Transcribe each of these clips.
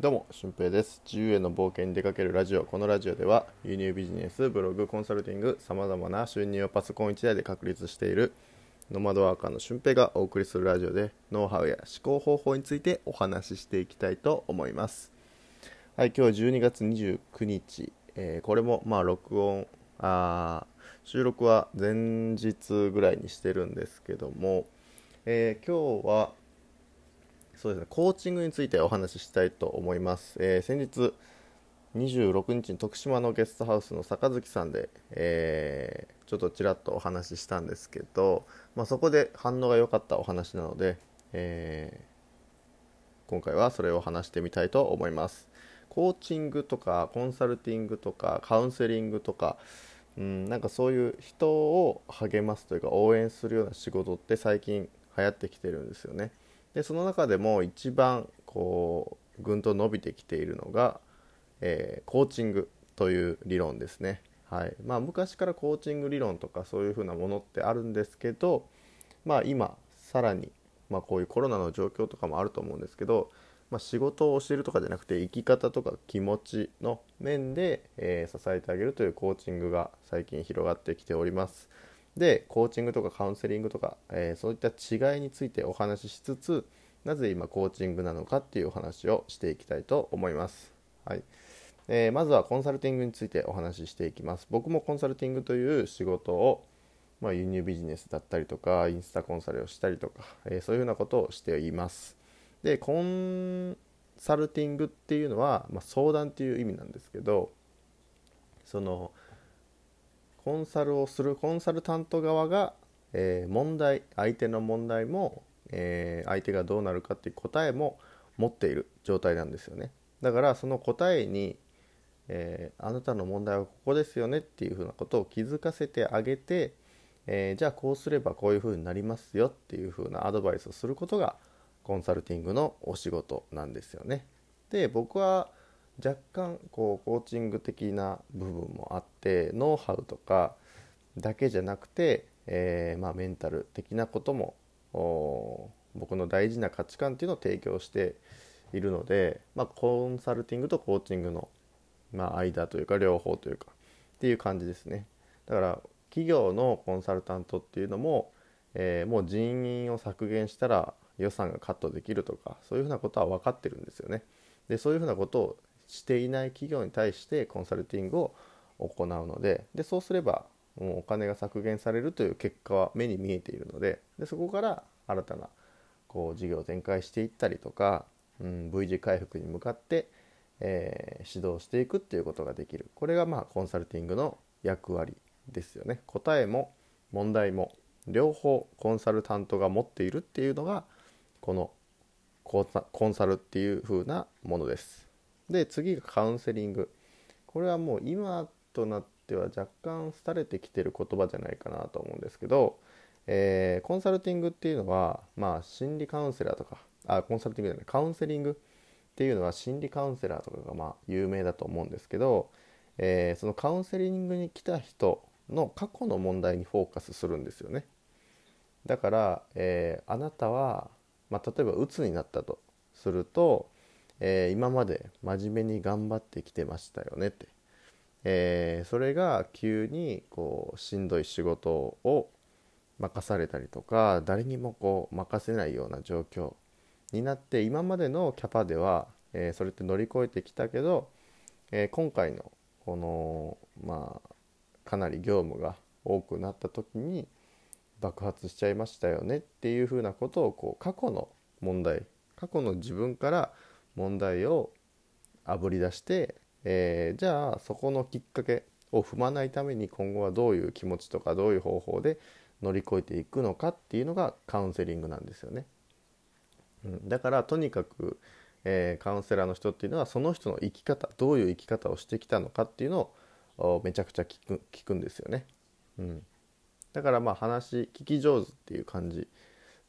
どうも、俊平です。自由への冒険に出かけるラジオ。このラジオでは、輸入ビジネス、ブログ、コンサルティング、さまざまな収入をパソコン1台で確立しているノマドワーカーの俊平がお送りするラジオで、ノウハウや思考方法についてお話ししていきたいと思います。はい、今日は12月29日、えーこれもまあ録音、あ収録は前日ぐらいにしてるんですけども、えー今日は、そうですね、コーチングについてお話ししたいと思います。えー先日26日に徳島のゲストハウスの坂月さんで、えーちょっとちらっとお話ししたんですけど、まあ、そこで反応が良かったお話なので、えー今回はそれを話してみたいと思います。コーチングとかコンサルティングとかカウンセリングとか、うん、なんかそういう人を励ますというか応援するような仕事って最近流行ってきてるんですよね。でその中でも一番こうぐんと伸びてきているのが、えーコーチングという理論ですね。はいまあ、昔からコーチング理論とかそういうふうなものってあるんですけど、まあ、今さらに、まあ、こういうコロナの状況とかもあると思うんですけど、まあ、仕事を教えるとかじゃなくて生き方とか気持ちの面で、えー支えてあげるというコーチングが最近広がってきております。でコーチングとかカウンセリングとか、えーそういった違いについてお話ししつつなぜ今コーチングなのかっていうお話をしていきたいと思います。はいえーまずはコンサルティングについてお話ししていきます。僕もコンサルティングという仕事を、まあ、輸入ビジネスだったりとかインスタコンサルをしたりとか、えーそういうふうなことをしています。でコンサルティングっていうのは、まあ、相談っていう意味なんですけどそのコンサルをするコンサルタント側が、えー問題相手の問題も、えー相手がどうなるかっていう答えも持っている状態なんですよね。だからその答えに、えーあなたの問題はここですよねっていうふうなことを気づかせてあげて、えじゃあこうすればこういうふうになりますよっていうふうなアドバイスをすることがコンサルティングのお仕事なんですよね。で僕は若干こうコーチング的な部分もあってノウハウとかだけじゃなくて、えーまあ、メンタル的なことも僕の大事な価値観っていうのを提供しているので、まあ、コンサルティングとコーチングの、まあ、間というか両方というかっていう感じですね。だから企業のコンサルタントっていうのも、えーもう人員を削減したら予算がカットできるとかそういうふうなことは分かってるんですよね。でそういうふうなことをしていない企業に対してコンサルティングを行うのででそうすればもうお金が削減されるという結果は目に見えているのででそこから新たなこう事業を展開していったりとか、うん、V 字回復に向かって、えー指導していくっていうことができる。これがまあコンサルティングの役割ですよね。答えも問題も両方コンサルタントが持っているっていうのがこのコンサルっていう風なものです。で次がカウンセリング。これはもう今となっては若干廃れてきてる言葉じゃないかなと思うんですけど、えーコンサルティングっていうのはまあ心理カウンセラーとかあコンサルティングじゃないカウンセリングっていうのは心理カウンセラーとかがまあ有名だと思うんですけど、えーそのカウンセリングに来た人の過去の問題にフォーカスするんですよね。だから、えーあなたは、まあ、例えばうつになったとすると、えー今まで真面目に頑張ってきてましたよねって、えーそれが急にこうしんどい仕事を任されたりとか誰にもこう任せないような状況になって今までのキャパでは、えーそれって乗り越えてきたけど、え今回のこのまあかなり業務が多くなった時に爆発しちゃいましたよねっていうふうなことをこう過去の問題過去の自分から問題をあぶり出して、えーじゃあそこのきっかけを踏まないために今後はどういう気持ちとかどういう方法で乗り越えていくのかっていうのがカウンセリングなんですよね。うん、だからとにかく、えーカウンセラーの人っていうのはその人の生き方どういう生き方をしてきたのかっていうのをめちゃくちゃ聞く聞くんですよね。うん、だからまあ話聞き上手っていう感じ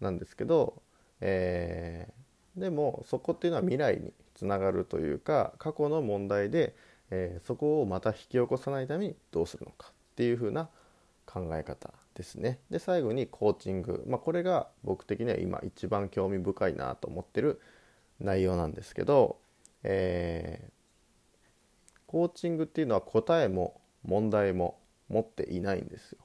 なんですけど、えーでもそこっていうのは未来につながるというか過去の問題で、えーそこをまた引き起こさないためにどうするのかっていう風な考え方ですね。で最後にコーチング、まあ、これが僕的には今一番興味深いなと思ってる内容なんですけど、えー、コーチングっていうのは答えも問題も持っていないんですよ。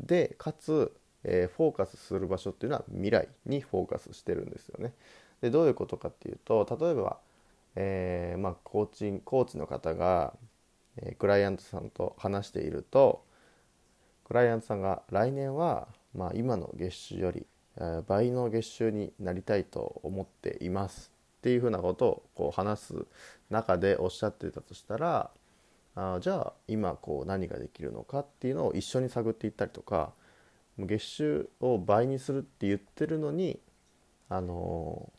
でかつ、えー、フォーカスする場所っていうのは未来にフォーカスしてるんですよね。でどういうことかっていうと例えば、えー、まあ、コーチコーチの方が、えー、クライアントさんと話しているとクライアントさんが来年は、まあ、今の月収より、えー、倍の月収になりたいと思っています。っていうふうなことをこう話す中でおっしゃってたとしたらあじゃあ今こう何ができるのかっていうのを一緒に探っていったりとか月収を倍にするって言ってるのにあの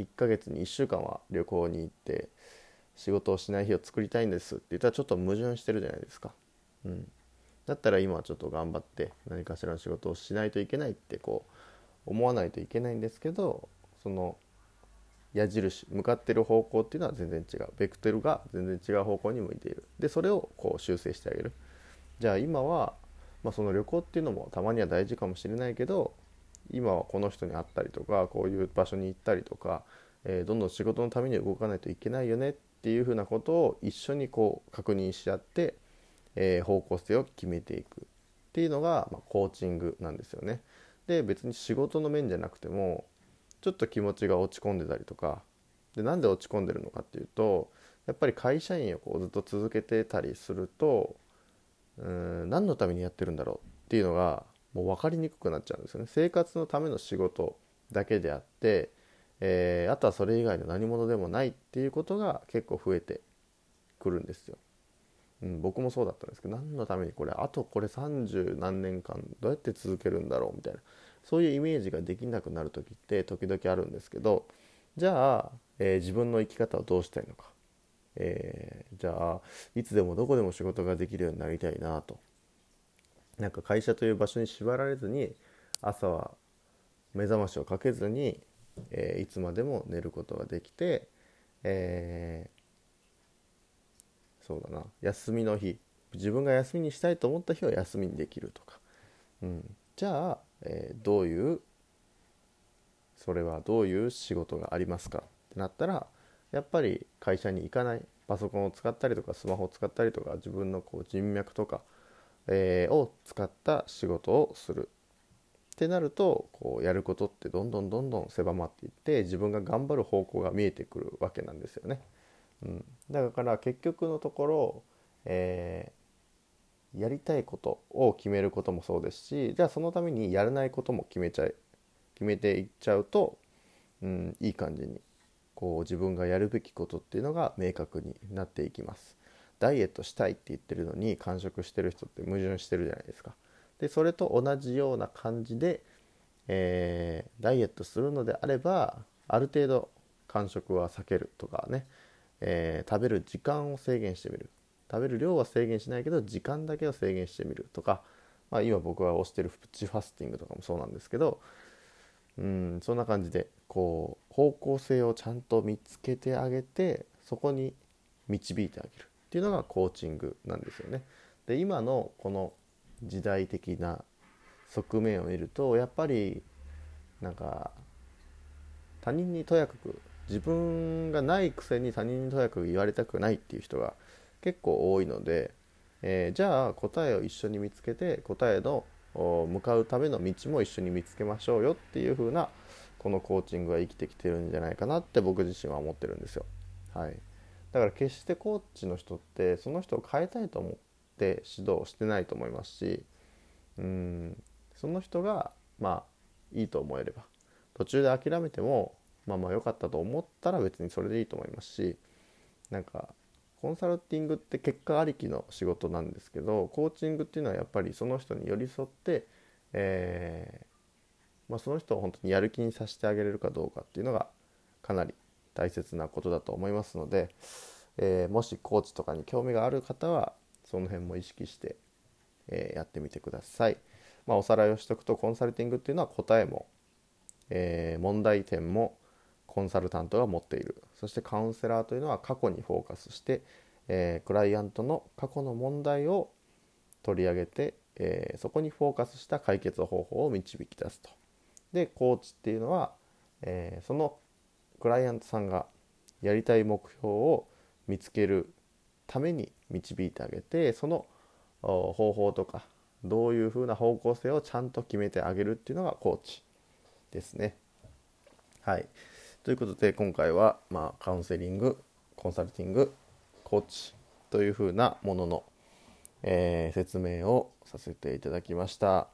1ヶ月に1週間は旅行に行って仕事をしない日を作りたいんですって言ったらちょっと矛盾してるじゃないですか。うん、だったら今はちょっと頑張って何かしらの仕事をしないといけないってこう思わないといけないんですけどその矢印向かってる方向っていうのは全然違う。ベクトルが全然違う方向に向いている。でそれをこう修正してあげる。じゃあ今は、まあ、その旅行っていうのもたまには大事かもしれないけど今はこの人に会ったりとかこういう場所に行ったりとか、えー、どんどん仕事のために動かないといけないよねっていうふうなことを一緒にこう確認し合って、えー、方向性を決めていくっていうのが、まあ、コーチングなんですよね。で別に仕事の面じゃなくてもちょっと気持ちが落ち込んでたりとかでなんで落ち込んでるのかっていうとやっぱり会社員をこうずっと続けてたりするとうん何のためにやってるんだろうっていうのがもう分かりにくくなっちゃうんですよね。生活のための仕事だけであって、えー、あとはそれ以外の何者でもないっていうことが結構増えてくるんですよ、うん、僕もそうだったんですけど何のためにこれあとこれ30何年間どうやって続けるんだろうみたいなそういうイメージができなくなる時って時々あるんですけどじゃあ、えー、自分の生き方をどうしたいのか、えー、じゃあいつでもどこでも仕事ができるようになりたいなと。なんか会社という場所に縛られずに朝は目覚ましをかけずに、えー、いつまでも寝ることができて、えー、そうだな休みの日自分が休みにしたいと思った日は休みにできるとか、うん、じゃあ、えー、どういうそれはどういう仕事がありますかってなったらやっぱり会社に行かない。パソコンを使ったりとかスマホを使ったりとか自分のこう人脈とかえー、を使った仕事をするってなるとこうやることってどんどんどんどん狭まっていって自分が頑張る方向が見えてくるわけなんですよね。うん、だから結局のところ、えー、やりたいことを決めることもそうですしじゃあそのためにやらないことも決めちゃい決めていっちゃうと、うん、いい感じにこう自分がやるべきことっていうのが明確になっていきます。ダイエットしたいって言ってるのに完食してる人って矛盾してるじゃないですか。でそれと同じような感じで、えー、ダイエットするのであればある程度間食は避けるとかね、えー、食べる時間を制限してみる。食べる量は制限しないけど時間だけを制限してみるとか、まあ、今僕が推してるプチファスティングとかもそうなんですけどうんそんな感じでこう方向性をちゃんと見つけてあげてそこに導いてあげる。っていうのがコーチングなんですよね。で今のこの時代的な側面を見るとやっぱりなんか他人にとやかく自分がないくせに他人にとやかく言われたくないっていう人が結構多いので、えー、じゃあ答えを一緒に見つけて答えの向かうための道も一緒に見つけましょうよっていう風なこのコーチングは生きてきてるんじゃないかなって僕自身は思ってるんですよ。はい、だから決してコーチの人ってその人を変えたいと思って指導してないと思いますしうんその人がまあいいと思えれば途中で諦めてもまあまあ良かったと思ったら別にそれでいいと思いますしなんかコンサルティングって結果ありきの仕事なんですけどコーチングっていうのはやっぱりその人に寄り添って、えーまあ、その人を本当にやる気にさせてあげれるかどうかっていうのがかなり大切なことだと思いますので、えー、もしコーチとかに興味がある方はその辺も意識して、えー、やってみてください。まあ、おさらいをしておくとコンサルティングっていうのは答えも、えー、問題点もコンサルタントが持っているそしてカウンセラーというのは過去にフォーカスして、えー、クライアントの過去の問題を取り上げて、えー、そこにフォーカスした解決方法を導き出すと。でコーチっていうのは、えー、そのクライアントさんがやりたい目標を見つけるために導いてあげてその方法とかどういうふうな方向性をちゃんと決めてあげるっていうのがコーチですね。はいということで今回は、まあ、カウンセリングコンサルティングコーチというふうなものの、えー、説明をさせていただきました。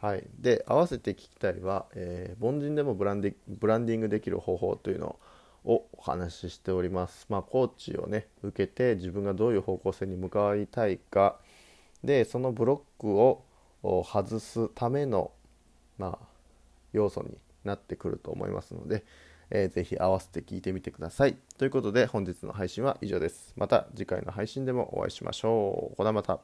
はい、で合わせて聞きたいは、えー、凡人でもブランディブランディングできる方法というのをお話ししております。まあ、コーチをね受けて自分がどういう方向性に向かいたいかでそのブロックを外すための、まあ、要素になってくると思いますので、えー、ぜひ合わせて聞いてみてください。ということで本日の配信は以上です。また次回の配信でもお会いしましょう。これまた。